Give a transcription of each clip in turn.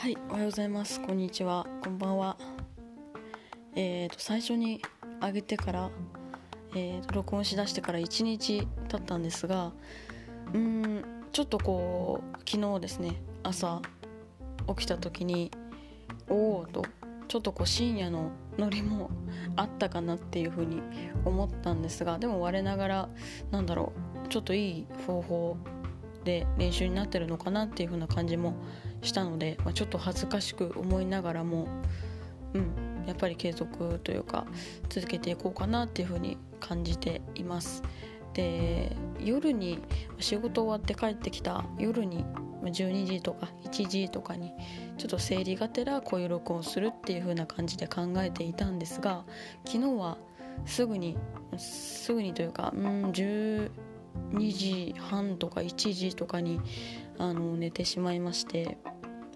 はい、おはようございます。こんにちは。こんばんは。えーと最初に上げてから、えーと録音しだしてから1日経ったんですが、うーんちょっとこう昨日ですね朝起きた時におおとちょっとこう深夜のノリも あったかなっていうふうに思ったんですがでも我ながらなんだろうちょっといい方法で練習になってるのかなっていう風な感じもしたので、まあ、ちょっと恥ずかしく思いながらも、うん、やっぱり継続というか続けていこうかなっていう風に感じています。で夜に仕事終わって帰ってきた夜に12時とか1時とかにちょっと生理がてらこういう録音するっていう風な感じで考えていたんですが昨日はすぐにすぐにというかうん10 2時半とか1時とかにあの寝てしまいまして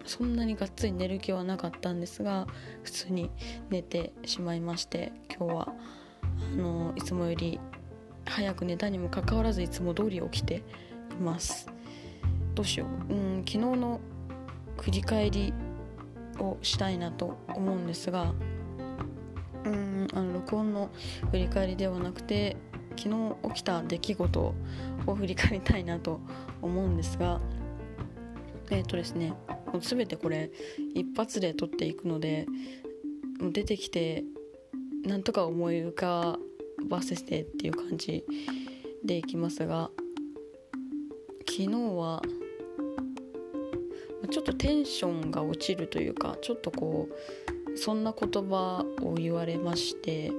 そんなにがっつり寝る気はなかったんですが普通に寝てしまいまして今日はあのいつもより早く寝たにもかかわらずいつも通り起きています。どうしよう。うん昨日の振り返りをしたいなと思うんですがうんあの録音の振り返りではなくて昨日起きた出来事を振り返りたいなと思うんですがえっ、とですねもう全てこれ一発で撮っていくので出てきてなんとか思い浮かばせてっていう感じでいきますが昨日はちょっとテンションが落ちるというかちょっとこうそんな言葉を言われまして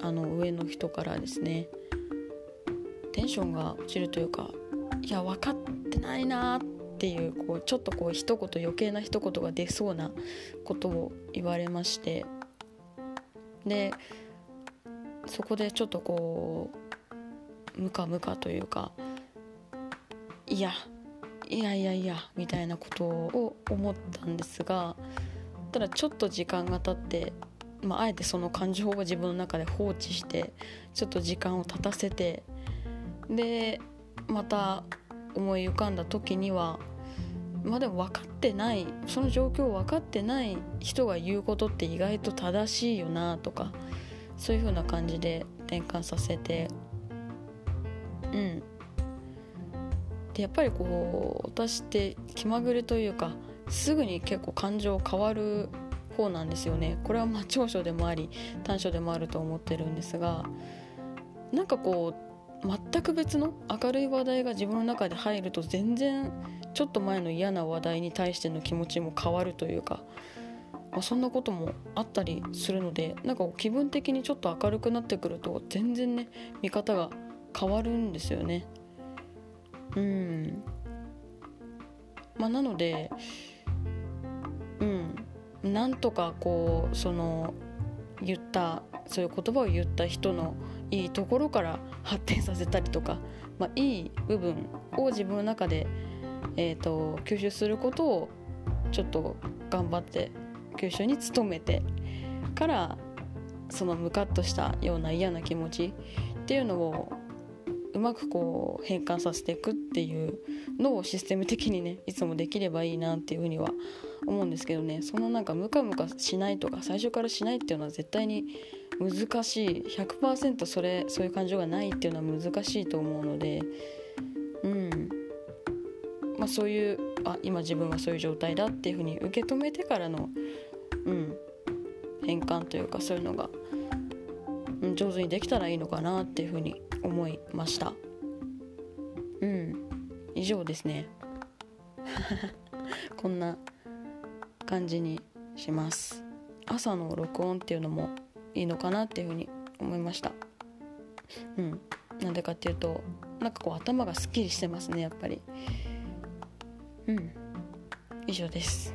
あの上の人からですねテンションが落ちるというかいや分かってないなっていうこうちょっとこう一言余計な一言が出そうなことを言われましてでそこでちょっとこうムカムカというかいやいやいやいやみたいなことを思ったんですがただちょっと時間が経ってまあ、あえてその感情を自分の中で放置してちょっと時間を経たせてでまた思い浮かんだ時にはまあでも分かってないその状況を分かってない人が言うことって意外と正しいよなとかそういう風な感じで転換させてうん。でやっぱりこう私って気まぐれというかすぐに結構感情変わる方なんですよね。これはまあ長所でもあり短所でもあると思ってるんですがなんかこう全く別の明るい話題が自分の中で入ると全然ちょっと前の嫌な話題に対しての気持ちも変わるというか、まあ、そんなこともあったりするのでなんか気分的にちょっと明るくなってくると全然ね見方が変わるんですよね。うん。まあなのでうん。なんとかこうその言ったそういう言葉を言った人のいいところから発展させたりとか、まあ、いい部分を自分の中で、えー、と吸収することをちょっと頑張って吸収に努めてからそのムカッとしたような嫌な気持ちっていうのをうまくこう変換させていくっていうのをシステム的にね いつもできればいいなっていうふうには思うんですけどね。そのなんかムカムカしないとか最初からしないっていうのは絶対に難しい。100%それそういう感情がないっていうのは難しいと思うので。うん。まあそういうあ今自分はそういう状態だっていうふうに受け止めてからのうん変換というかそういうのが、上手にできたらいいのかなっていうふうに思いました。うん以上ですね。こんな感じにします。朝の録音っていうのもいいのかなっていうふうに思いました。うんなんでかっていうとなんかこう頭がすっきりしてますねやっぱり。うん以上です。